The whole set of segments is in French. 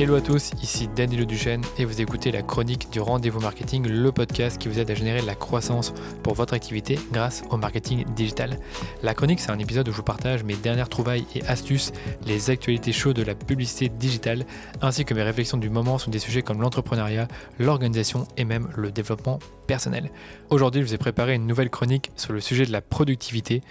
Hello à tous, ici Danilo Duchesne et vous écoutez la chronique du rendez-vous marketing, le podcast qui vous aide à générer de la croissance pour votre activité grâce au marketing digital. La chronique, c'est un épisode où je vous partage mes dernières trouvailles et astuces, les actualités chaudes de la publicité digitale, ainsi que mes réflexions du moment sur des sujets comme l'entrepreneuriat, l'organisation et même le développement personnel. Aujourd'hui, je vous ai préparé une nouvelle chronique sur le sujet de la productivité.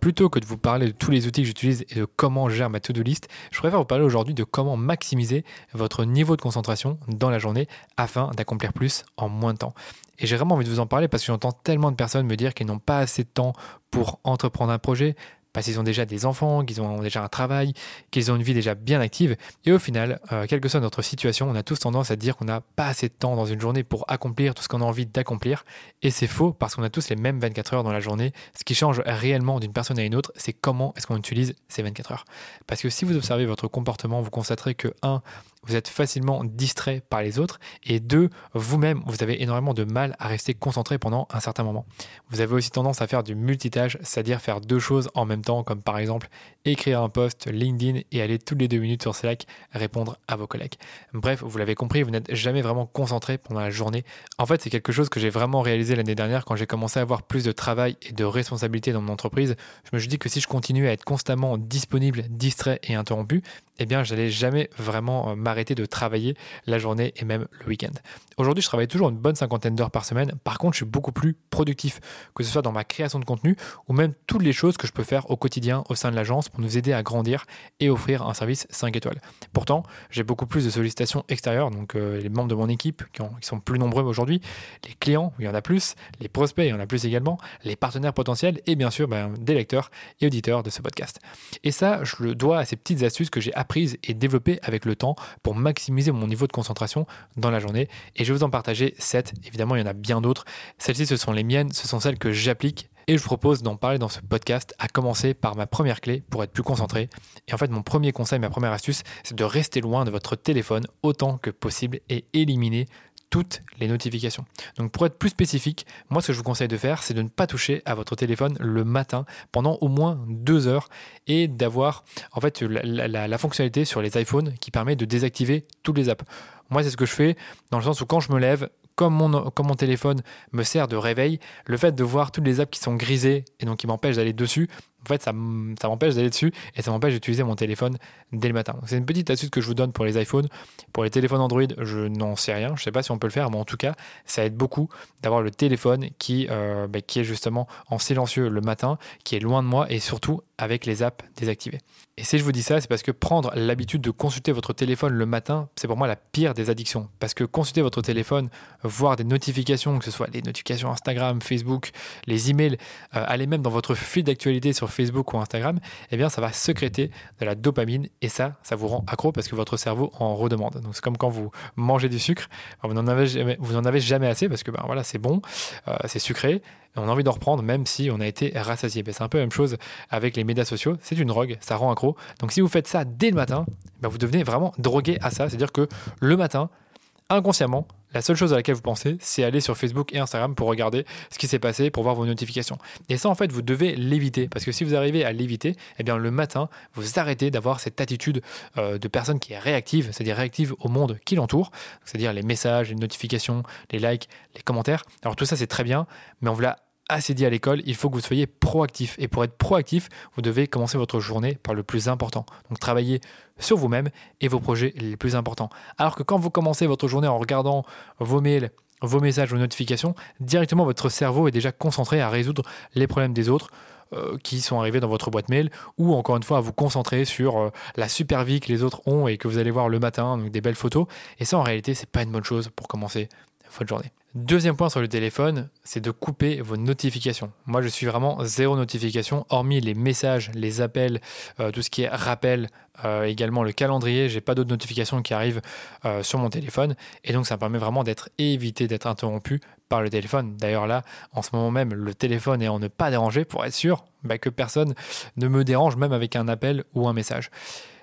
Plutôt que de vous parler de tous les outils que j'utilise et de comment je gère ma to-do list, je préfère vous parler aujourd'hui de comment maximiser votre niveau de concentration dans la journée afin d'accomplir plus en moins de temps. Et j'ai vraiment envie de vous en parler parce que j'entends tellement de personnes me dire qu'elles n'ont pas assez de temps pour entreprendre un projet, parce qu'ils ont déjà des enfants, qu'ils ont déjà un travail, qu'ils ont une vie déjà bien active. Et au final, euh, quelle que soit notre situation, on a tous tendance à dire qu'on n'a pas assez de temps dans une journée pour accomplir tout ce qu'on a envie d'accomplir. Et c'est faux parce qu'on a tous les mêmes 24 heures dans la journée. Ce qui change réellement d'une personne à une autre, c'est comment est-ce qu'on utilise ces 24 heures. Parce que si vous observez votre comportement, vous constaterez que 1 vous êtes facilement distrait par les autres, et deux, vous-même, vous avez énormément de mal à rester concentré pendant un certain moment. Vous avez aussi tendance à faire du multitâche, c'est-à-dire faire deux choses en même temps, comme par exemple écrire un post LinkedIn et aller toutes les deux minutes sur Slack répondre à vos collègues. Bref, vous l'avez compris, vous n'êtes jamais vraiment concentré pendant la journée. En fait, c'est quelque chose que j'ai vraiment réalisé l'année dernière quand j'ai commencé à avoir plus de travail et de responsabilité dans mon entreprise. Je me suis dit que si je continuais à être constamment disponible, distrait et interrompu, eh bien, j'allais jamais vraiment euh, m'arrêter de travailler la journée et même le week-end. Aujourd'hui, je travaille toujours une bonne cinquantaine d'heures par semaine. Par contre, je suis beaucoup plus productif, que ce soit dans ma création de contenu ou même toutes les choses que je peux faire au quotidien au sein de l'agence pour nous aider à grandir et offrir un service 5 étoiles. Pourtant, j'ai beaucoup plus de sollicitations extérieures, donc euh, les membres de mon équipe qui, sont plus nombreux aujourd'hui, les clients, il y en a plus, les prospects, il y en a plus également, les partenaires potentiels et bien sûr ben, des lecteurs et auditeurs de ce podcast. Et ça, je le dois à ces petites astuces que j'ai apprises et développées avec le temps pour maximiser mon niveau de concentration dans la journée. Et je vais vous en partager 7. Évidemment, il y en a bien d'autres. Celles-ci, ce sont les miennes, ce sont celles que j'applique et je vous propose d'en parler dans ce podcast, à commencer par ma première clé pour être plus concentré. Et en fait, mon premier conseil, ma première astuce, c'est de rester loin de votre téléphone autant que possible et éliminer les notifications. Donc pour être plus spécifique, moi ce que je vous conseille de faire, c'est de ne pas toucher à votre téléphone le matin pendant au moins deux heures et d'avoir en fait la, la, fonctionnalité sur les iPhones qui permet de désactiver toutes les apps. Moi c'est ce que je fais dans le sens où quand je me lève, comme mon, comme mon téléphone me sert de réveil, le fait de voir toutes les apps qui sont grisées et donc qui m'empêchent d'aller dessus, en fait, ça, m'empêche d'aller dessus et ça m'empêche d'utiliser mon téléphone dès le matin. C'est une petite astuce que je vous donne pour les iPhones. Pour les téléphones Android, je n'en sais rien. Je ne sais pas si on peut le faire, mais en tout cas, ça aide beaucoup d'avoir le téléphone qui, euh, bah, qui est justement en silencieux le matin, qui est loin de moi et surtout avec les apps désactivées. Et si je vous dis ça, c'est parce que prendre l'habitude de consulter votre téléphone le matin, c'est pour moi la pire des addictions. Parce que consulter votre téléphone, voir des notifications, que ce soit les notifications Instagram, Facebook, les emails, euh, aller même dans votre fil d'actualité sur Facebook ou Instagram, eh bien ça va secréter de la dopamine et ça, ça vous rend accro parce que votre cerveau en redemande. Donc c'est comme quand vous mangez du sucre, vous n'en avez jamais, vous avez jamais assez parce que ben voilà c'est bon, euh, c'est sucré, on a envie d'en reprendre même si on a été rassasié. Ben, c'est un peu la même chose avec les médias sociaux, c'est une drogue, ça rend accro. Donc si vous faites ça dès le matin, ben, vous devenez vraiment drogué à ça, c'est-à-dire que le matin, inconsciemment, la seule chose à laquelle vous pensez, c'est aller sur Facebook et Instagram pour regarder ce qui s'est passé, pour voir vos notifications. Et ça, en fait, vous devez l'éviter. Parce que si vous arrivez à l'éviter, eh bien, le matin, vous arrêtez d'avoir cette attitude euh, de personne qui est réactive, c'est-à-dire réactive au monde qui l'entoure, c'est-à-dire les messages, les notifications, les likes, les commentaires. Alors tout ça, c'est très bien, mais on vous l'a assez dit à l'école, il faut que vous soyez proactif. Et pour être proactif, vous devez commencer votre journée par le plus important. Donc travailler sur vous-même et vos projets les plus importants. Alors que quand vous commencez votre journée en regardant vos mails, vos messages, vos notifications, directement votre cerveau est déjà concentré à résoudre les problèmes des autres euh, qui sont arrivés dans votre boîte mail ou encore une fois à vous concentrer sur euh, la super vie que les autres ont et que vous allez voir le matin, donc des belles photos. Et ça en réalité, c'est pas une bonne chose pour commencer votre journée. Deuxième point sur le téléphone, c'est de couper vos notifications. Moi, je suis vraiment zéro notification, hormis les messages, les appels, euh, tout ce qui est rappel, euh, également le calendrier. J'ai pas d'autres notifications qui arrivent euh, sur mon téléphone, et donc ça me permet vraiment d'être évité d'être interrompu par le téléphone. D'ailleurs là, en ce moment même, le téléphone est en ne pas déranger pour être sûr bah, que personne ne me dérange, même avec un appel ou un message.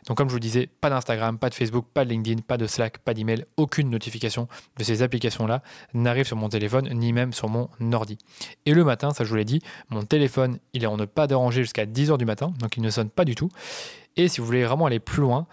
Donc comme je vous disais, pas d'Instagram, pas de Facebook, pas de LinkedIn, pas de Slack, pas d'email, aucune notification de ces applications-là n'arrive sur mon téléphone ni même sur mon ordi. Et le matin, ça je vous l'ai dit, mon téléphone, il est en ne pas déranger jusqu'à 10h du matin, donc il ne sonne pas du tout. Et si vous voulez vraiment aller plus loin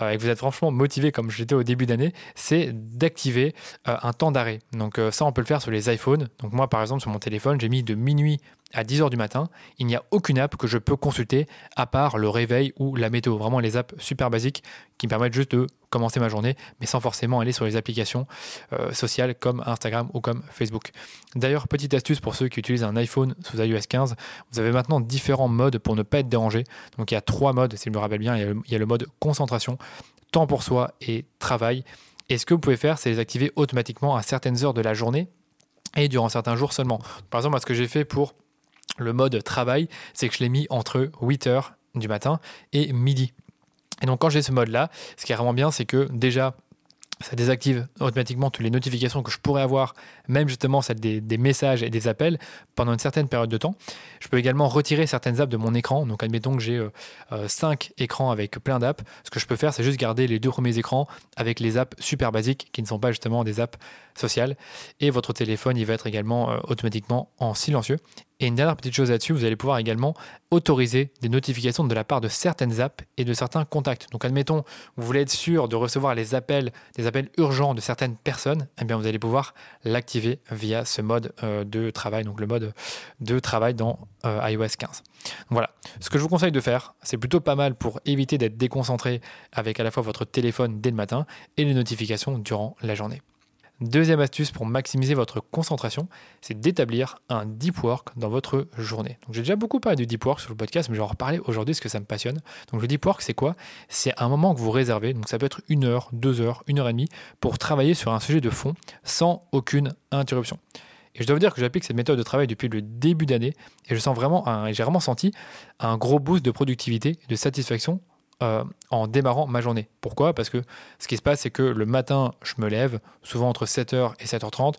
euh, et que vous êtes franchement motivé comme j'étais au début d'année, c'est d'activer euh, un temps d'arrêt. Donc euh, ça, on peut le faire sur les iPhones. Donc moi, par exemple, sur mon téléphone, j'ai mis de minuit à 10h du matin, il n'y a aucune app que je peux consulter à part le réveil ou la météo. Vraiment les apps super basiques qui me permettent juste de commencer ma journée, mais sans forcément aller sur les applications euh, sociales comme Instagram ou comme Facebook. D'ailleurs, petite astuce pour ceux qui utilisent un iPhone sous iOS 15, vous avez maintenant différents modes pour ne pas être dérangé. Donc il y a trois modes, si je me rappelle bien. Il y a le, il y a le mode concentration, temps pour soi et travail. Et ce que vous pouvez faire, c'est les activer automatiquement à certaines heures de la journée et durant certains jours seulement. Par exemple, ce que j'ai fait pour le mode travail, c'est que je l'ai mis entre 8h du matin et midi. Et donc quand j'ai ce mode-là, ce qui est vraiment bien, c'est que déjà, ça désactive automatiquement toutes les notifications que je pourrais avoir, même justement celles des, messages et des appels pendant une certaine période de temps. Je peux également retirer certaines apps de mon écran. Donc admettons que j'ai euh, euh, 5 écrans avec plein d'apps. Ce que je peux faire, c'est juste garder les deux premiers écrans avec les apps super basiques qui ne sont pas justement des apps sociales. Et votre téléphone, il va être également euh, automatiquement en silencieux. Et une dernière petite chose là-dessus, vous allez pouvoir également autoriser des notifications de la part de certaines apps et de certains contacts. Donc admettons, vous voulez être sûr de recevoir les appels, des appels urgents de certaines personnes, eh bien vous allez pouvoir l'activer via ce mode euh, de travail, donc le mode de travail dans euh, iOS 15. Voilà, ce que je vous conseille de faire, c'est plutôt pas mal pour éviter d'être déconcentré avec à la fois votre téléphone dès le matin et les notifications durant la journée. Deuxième astuce pour maximiser votre concentration, c'est d'établir un deep work dans votre journée. Donc j'ai déjà beaucoup parlé du deep work sur le podcast, mais je vais en reparler aujourd'hui parce que ça me passionne. Donc le deep work, c'est quoi? C'est un moment que vous réservez, donc ça peut être une heure, deux heures, une heure et demie, pour travailler sur un sujet de fond sans aucune interruption. Et je dois vous dire que j'applique cette méthode de travail depuis le début d'année et je sens vraiment, j'ai vraiment senti un gros boost de productivité et de satisfaction euh, en démarrant ma journée. Pourquoi? Parce que ce qui se passe, c'est que le matin, je me lève, souvent entre 7h et 7h30,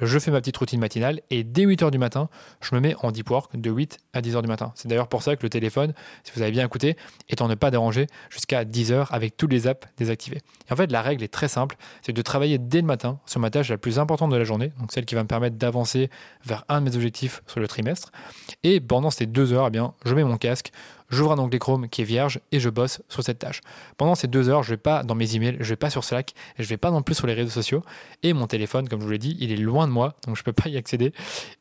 je fais ma petite routine matinale et dès 8h du matin, je me mets en deep work de 8 à 10h du matin. C'est d'ailleurs pour ça que le téléphone, si vous avez bien écouté, est en ne pas déranger jusqu'à 10h avec toutes les apps désactivées. En fait, la règle est très simple, c'est de travailler dès le matin sur ma tâche la plus importante de la journée, donc celle qui va me permettre d'avancer vers un de mes objectifs sur le trimestre. Et pendant ces deux heures, eh bien, je mets mon casque, j'ouvre un onglet Chrome qui est vierge et je bosse sur cette tâche. Pendant ces deux heures, je vais pas dans mes emails, je vais pas sur Slack, je vais pas non plus sur les réseaux sociaux. Et mon téléphone, comme je vous l'ai dit, il est loin de moi, donc je peux pas y accéder.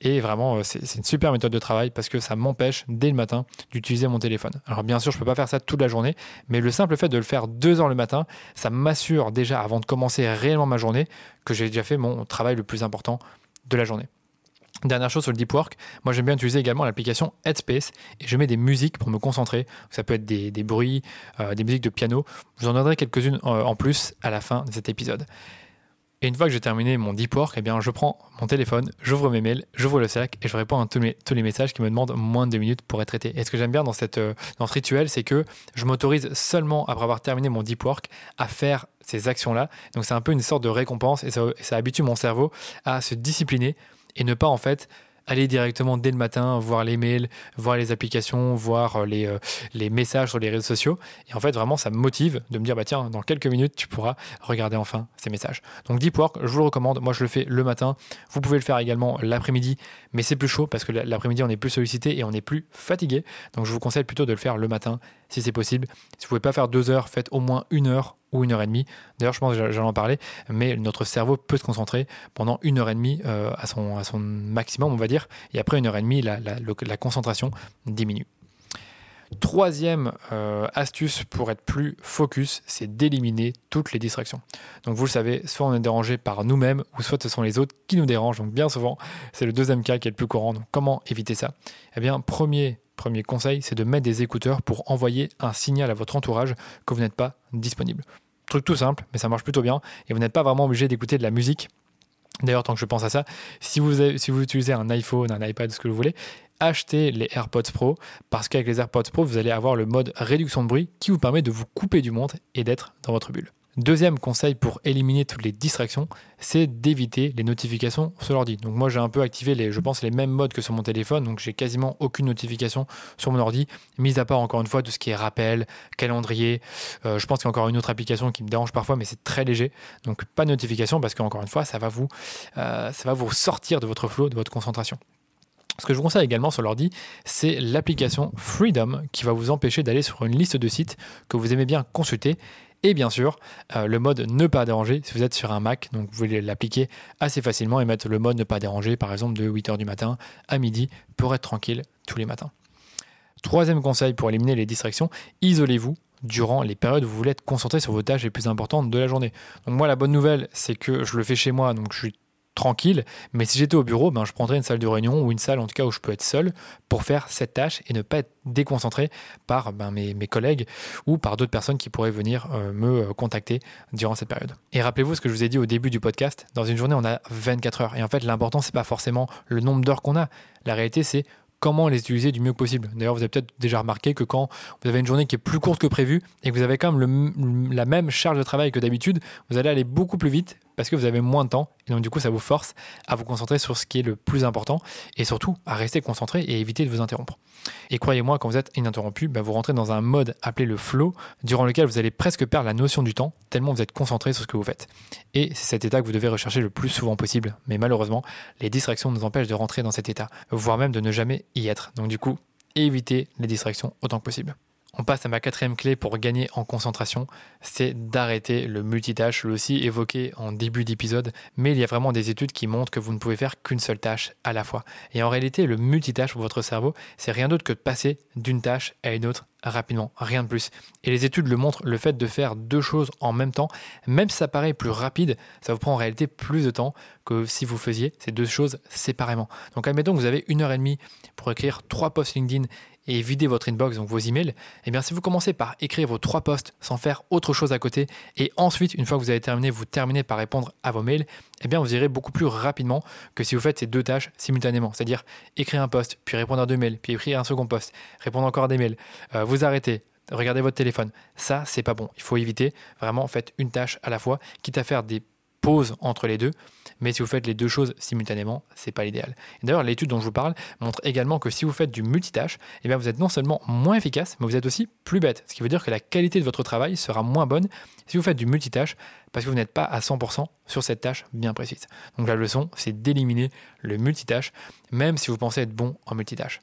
Et vraiment, euh, c'est une super méthode de travail parce que ça m'empêche dès le matin d'utiliser mon téléphone. Alors bien sûr, je peux pas faire ça toute la journée, mais le simple fait de le faire deux heures le matin, ça m'assure déjà avant de commencer réellement ma journée que j'ai déjà fait mon travail le plus important de la journée. Dernière chose sur le deep work, moi j'aime bien utiliser également l'application Headspace et je mets des musiques pour me concentrer. Ça peut être des, bruits, euh, des musiques de piano. Je vous en donnerai quelques-unes euh, en plus à la fin de cet épisode. Et une fois que j'ai terminé mon deep work, eh bien, je prends mon téléphone, j'ouvre mes mails, j'ouvre le Slack et je réponds à tous les messages qui me demandent moins de deux minutes pour être traités. Et ce que j'aime bien dans, cette, euh, dans ce rituel, c'est que je m'autorise seulement, après avoir terminé mon deep work, à faire ces actions-là. Donc c'est un peu une sorte de récompense et ça, ça habitue mon cerveau à se discipliner et ne pas en fait aller directement dès le matin, voir les mails, voir les applications, voir les, euh, les messages sur les réseaux sociaux. Et en fait, vraiment, ça me motive de me dire, bah tiens, dans quelques minutes, tu pourras regarder enfin ces messages. Donc Deep Work, je vous le recommande. Moi, je le fais le matin. Vous pouvez le faire également l'après-midi, mais c'est plus chaud parce que l'après-midi, on est plus sollicité et on est plus fatigué. Donc je vous conseille plutôt de le faire le matin si c'est possible. Si vous pouvez pas faire deux heures, faites au moins une heure ou une heure et demie. D'ailleurs, je pense que j'allais en parler, mais notre cerveau peut se concentrer pendant une heure et demie euh, à, son, maximum, on va dire. Et après une heure et demie, la concentration diminue. Troisième euh, astuce pour être plus focus, c'est d'éliminer toutes les distractions. Donc vous le savez, soit on est dérangé par nous-mêmes, ou soit ce sont les autres qui nous dérangent. Donc bien souvent, c'est le deuxième cas qui est le plus courant. Donc comment éviter ça? Eh bien, premier Premier conseil, c'est de mettre des écouteurs pour envoyer un signal à votre entourage que vous n'êtes pas disponible. Truc tout simple, mais ça marche plutôt bien et vous n'êtes pas vraiment obligé d'écouter de la musique. D'ailleurs, tant que je pense à ça, si vous, utilisez un iPhone, un iPad, ce que vous voulez, achetez les AirPods Pro parce qu'avec les AirPods Pro, vous allez avoir le mode réduction de bruit qui vous permet de vous couper du monde et d'être dans votre bulle. Deuxième conseil pour éliminer toutes les distractions, c'est d'éviter les notifications sur l'ordi. Donc moi j'ai un peu activé les, je pense les mêmes modes que sur mon téléphone, donc j'ai quasiment aucune notification sur mon ordi, mis à part encore une fois tout ce qui est rappel, calendrier. Euh, je pense qu'il y a encore une autre application qui me dérange parfois, mais c'est très léger. Donc pas de notification parce qu'encore une fois ça va vous, euh, ça va vous sortir de votre flow, de votre concentration. Ce que je vous conseille également sur l'ordi, c'est l'application Freedom qui va vous empêcher d'aller sur une liste de sites que vous aimez bien consulter et bien sûr, euh, le mode ne pas déranger si vous êtes sur un Mac. Donc vous pouvez l'appliquer assez facilement et mettre le mode ne pas déranger, par exemple de 8h du matin à midi, pour être tranquille tous les matins. Troisième conseil pour éliminer les distractions, isolez-vous durant les périodes où vous voulez être concentré sur vos tâches les plus importantes de la journée. Donc moi la bonne nouvelle c'est que je le fais chez moi, donc je suis tranquille. Mais si j'étais au bureau, ben, je prendrais une salle de réunion ou une salle en tout cas où je peux être seul pour faire cette tâche et ne pas être déconcentré par ben, mes, collègues ou par d'autres personnes qui pourraient venir euh, me euh, contacter durant cette période. Et rappelez-vous ce que je vous ai dit au début du podcast, dans une journée on a 24 heures. Et en fait l'important c'est pas forcément le nombre d'heures qu'on a. La réalité c'est comment les utiliser du mieux possible. D'ailleurs, vous avez peut-être déjà remarqué que quand vous avez une journée qui est plus courte que prévu et que vous avez quand même la même charge de travail que d'habitude, vous allez aller beaucoup plus vite parce que vous avez moins de temps et donc du coup ça vous force à vous concentrer sur ce qui est le plus important et surtout à rester concentré et éviter de vous interrompre. Et croyez-moi, quand vous êtes ininterrompu, bah, vous rentrez dans un mode appelé le flow durant lequel vous allez presque perdre la notion du temps tellement vous êtes concentré sur ce que vous faites. Et c'est cet état que vous devez rechercher le plus souvent possible. Mais malheureusement, les distractions nous empêchent de rentrer dans cet état, voire même de ne jamais y être. Donc du coup, évitez les distractions autant que possible. On passe à ma quatrième clé pour gagner en concentration, c'est d'arrêter le multitâche, le aussi évoqué en début d'épisode, mais il y a vraiment des études qui montrent que vous ne pouvez faire qu'une seule tâche à la fois. Et en réalité, le multitâche pour votre cerveau, c'est rien d'autre que de passer d'une tâche à une autre rapidement, rien de plus. Et les études le montrent, le fait de faire deux choses en même temps, même si ça paraît plus rapide, ça vous prend en réalité plus de temps que si vous faisiez ces deux choses séparément. Donc admettons que vous avez une heure et demie pour écrire trois posts LinkedIn et vider votre inbox, donc vos emails, eh bien si vous commencez par écrire vos trois posts sans faire autre chose à côté, et ensuite, une fois que vous avez terminé, vous terminez par répondre à vos mails, eh bien vous irez beaucoup plus rapidement que si vous faites ces deux tâches simultanément. C'est-à-dire écrire un post, puis répondre à deux mails, puis écrire un second post, répondre encore à des mails, euh, vous arrêtez, regardez votre téléphone. Ça, c'est pas bon. Il faut éviter. Vraiment, faites une tâche à la fois, quitte à faire des entre les deux. Mais si vous faites les deux choses simultanément, c'est pas l'idéal. D'ailleurs, l'étude dont je vous parle montre également que si vous faites du multitâche, eh bien vous êtes non seulement moins efficace, mais vous êtes aussi plus bête. Ce qui veut dire que la qualité de votre travail sera moins bonne si vous faites du multitâche parce que vous n'êtes pas à 100% sur cette tâche bien précise. Donc la leçon, c'est d'éliminer le multitâche, même si vous pensez être bon en multitâche.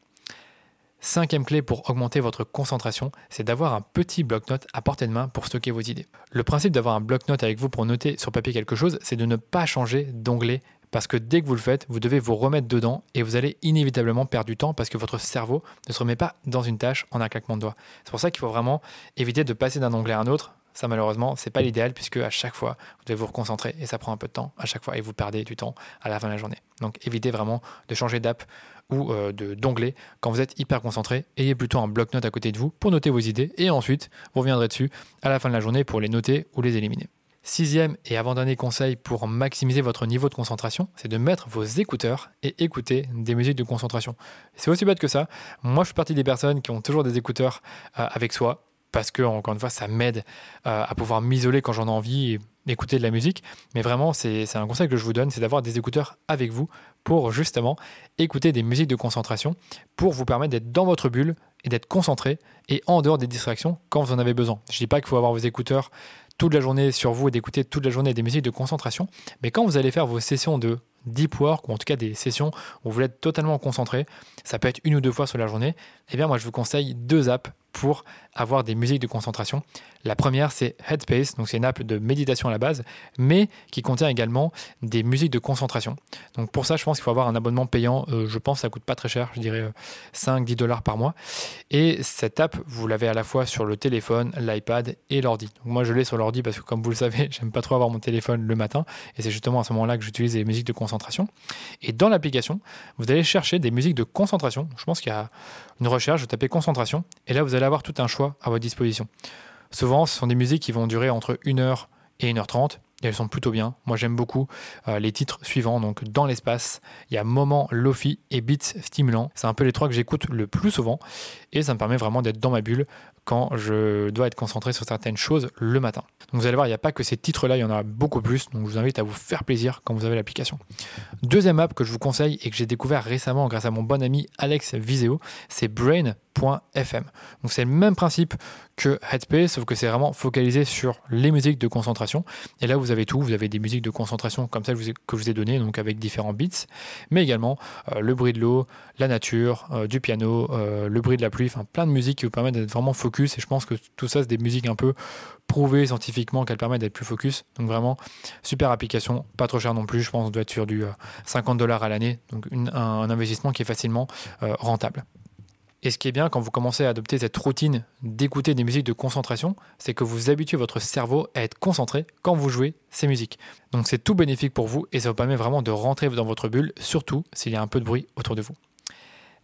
Cinquième clé pour augmenter votre concentration, c'est d'avoir un petit bloc-notes à portée de main pour stocker vos idées. Le principe d'avoir un bloc-notes avec vous pour noter sur papier quelque chose, c'est de ne pas changer d'onglet parce que dès que vous le faites, vous devez vous remettre dedans et vous allez inévitablement perdre du temps parce que votre cerveau ne se remet pas dans une tâche en un claquement de doigts. C'est pour ça qu'il faut vraiment éviter de passer d'un onglet à un autre. Ça, malheureusement, c'est pas l'idéal puisque à chaque fois, vous devez vous reconcentrer et ça prend un peu de temps à chaque fois et vous perdez du temps à la fin de la journée. Donc, évitez vraiment de changer d'app ou euh, d'onglet quand vous êtes hyper concentré. Ayez plutôt un bloc-notes à côté de vous pour noter vos idées et ensuite vous reviendrez dessus à la fin de la journée pour les noter ou les éliminer. Sixième et avant-dernier conseil pour maximiser votre niveau de concentration, c'est de mettre vos écouteurs et écouter des musiques de concentration. C'est aussi bête que ça. Moi, je fais partie des personnes qui ont toujours des écouteurs euh, avec soi parce que, encore une fois, ça m'aide euh, à pouvoir m'isoler quand j'en ai envie et écouter de la musique. Mais vraiment, c'est un conseil que je vous donne, c'est d'avoir des écouteurs avec vous pour justement écouter des musiques de concentration, pour vous permettre d'être dans votre bulle et d'être concentré et en dehors des distractions quand vous en avez besoin. Je ne dis pas qu'il faut avoir vos écouteurs toute la journée sur vous et d'écouter toute la journée des musiques de concentration, mais quand vous allez faire vos sessions de deep work, ou en tout cas des sessions où vous êtes totalement concentré, ça peut être une ou deux fois sur la journée, eh bien moi je vous conseille deux apps pour avoir des musiques de concentration. La première, c'est Headspace, donc c'est une app de méditation à la base, mais qui contient également des musiques de concentration. Donc pour ça, je pense qu'il faut avoir un abonnement payant. Euh, je pense que ça coûte pas très cher, je dirais 5-10 euh, dollars par mois. Et cette app, vous l'avez à la fois sur le téléphone, l'iPad et l'ordi. Moi, je l'ai sur l'ordi parce que, comme vous le savez, j'aime pas trop avoir mon téléphone le matin, et c'est justement à ce moment-là que j'utilise les musiques de concentration. Et dans l'application, vous allez chercher des musiques de concentration. Je pense qu'il y a une recherche, vous tapez concentration, et là vous allez avoir tout un choix à votre disposition. Souvent, ce sont des musiques qui vont durer entre 1h et 1h30, elles sont plutôt bien. Moi, j'aime beaucoup euh, les titres suivants. Donc, dans l'espace, il y a Moment Lofi et Beats Stimulant. C'est un peu les trois que j'écoute le plus souvent, et ça me permet vraiment d'être dans ma bulle quand je dois être concentré sur certaines choses le matin. Donc vous allez voir, il n'y a pas que ces titres-là, il y en a beaucoup plus. Donc je vous invite à vous faire plaisir quand vous avez l'application. Deuxième app que je vous conseille et que j'ai découvert récemment grâce à mon bon ami Alex Viseo, c'est Brain.fm. Donc c'est le même principe que Headspace, sauf que c'est vraiment focalisé sur les musiques de concentration. Et là, vous vous avez tout. Vous avez des musiques de concentration comme celle que je vous ai données, donc avec différents beats, mais également euh, le bruit de l'eau, la nature, euh, du piano, euh, le bruit de la pluie, enfin plein de musiques qui vous permettent d'être vraiment focus. Et je pense que tout ça, c'est des musiques un peu prouvées scientifiquement qu'elles permettent d'être plus focus. Donc vraiment, super application, pas trop cher non plus. Je pense qu'on doit être sur du 50 dollars à l'année, donc un, investissement qui est facilement rentable. Et ce qui est bien quand vous commencez à adopter cette routine d'écouter des musiques de concentration, c'est que vous habituez votre cerveau à être concentré quand vous jouez ces musiques. Donc c'est tout bénéfique pour vous et ça vous permet vraiment de rentrer dans votre bulle, surtout s'il y a un peu de bruit autour de vous.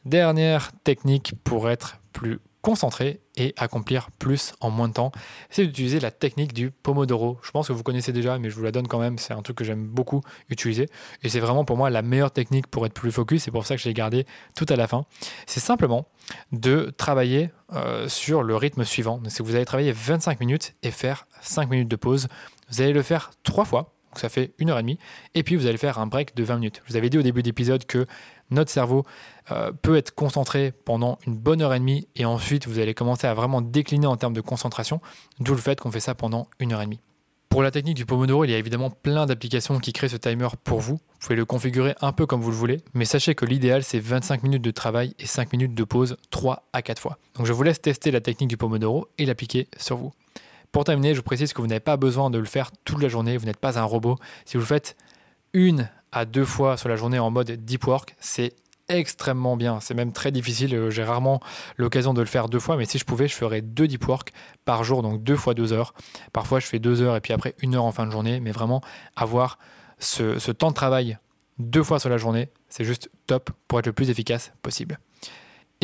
Dernière technique pour être plus concentré et accomplir plus en moins de temps, c'est d'utiliser la technique du Pomodoro. Je pense que vous connaissez déjà, mais je vous la donne quand même. C'est un truc que j'aime beaucoup utiliser. Et c'est vraiment pour moi la meilleure technique pour être plus focus. C'est pour ça que je l'ai gardé tout à la fin. C'est simplement de travailler euh, sur le rythme suivant. Si vous allez travailler 25 minutes et faire 5 minutes de pause, vous allez le faire trois fois. Donc ça fait une heure et demie. Et puis vous allez faire un break de 20 minutes. Je vous avais dit au début d'épisode que notre cerveau euh, peut être concentré pendant une bonne heure et demie et ensuite vous allez commencer à vraiment décliner en termes de concentration, d'où le fait qu'on fait ça pendant une heure et demie. Pour la technique du Pomodoro, il y a évidemment plein d'applications qui créent ce timer pour vous. Vous pouvez le configurer un peu comme vous le voulez, mais sachez que l'idéal c'est 25 minutes de travail et 5 minutes de pause 3 à 4 fois. Donc je vous laisse tester la technique du Pomodoro et l'appliquer sur vous. Pour terminer, je précise que vous n'avez pas besoin de le faire toute la journée, vous n'êtes pas un robot. Si vous le faites une à deux fois sur la journée en mode deep work, c'est extrêmement bien. C'est même très difficile. Euh, j'ai rarement l'occasion de le faire deux fois, mais si je pouvais, je ferais deux deep work par jour, donc deux fois deux heures. Parfois, je fais deux heures et puis après une heure en fin de journée, mais vraiment avoir ce temps de travail deux fois sur la journée, c'est juste top pour être le plus efficace possible.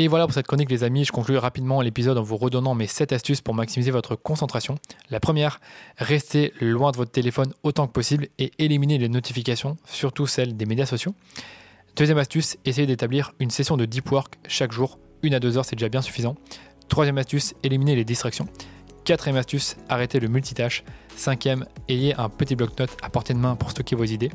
Et voilà pour cette chronique les amis, je conclue rapidement l'épisode en vous redonnant mes 7 astuces pour maximiser votre concentration. La première, restez loin de votre téléphone autant que possible et éliminez les notifications, surtout celles des médias sociaux. Deuxième astuce, essayez d'établir une session de deep work chaque jour. Une à deux heures, c'est déjà bien suffisant. Troisième astuce, éliminez les distractions. Quatrième astuce, arrêtez le multitâche. Cinquième, ayez un petit bloc-notes à portée de main pour stocker vos idées.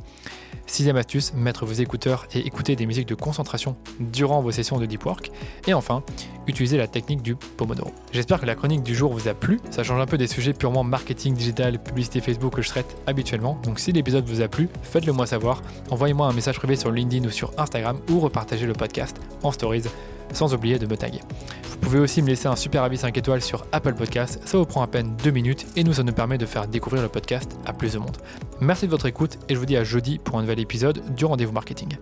Sixième astuce, mettre vos écouteurs et écouter des musiques de concentration durant vos sessions de deep work. Et enfin, utiliser la technique du Pomodoro. J'espère que la chronique du jour vous a plu. Ça change un peu des sujets purement marketing digital, publicité Facebook que je traite habituellement. Donc si l'épisode vous a plu, faites-le moi savoir. Envoyez-moi un message privé sur LinkedIn ou sur Instagram ou repartagez le podcast en stories sans oublier de me taguer. Vous pouvez aussi me laisser un super avis 5 étoiles sur Apple Podcast, ça vous prend à peine 2 minutes et nous ça nous permet de faire découvrir le podcast à plus de monde. Merci de votre écoute et je vous dis à jeudi pour un nouvel épisode du rendez-vous marketing.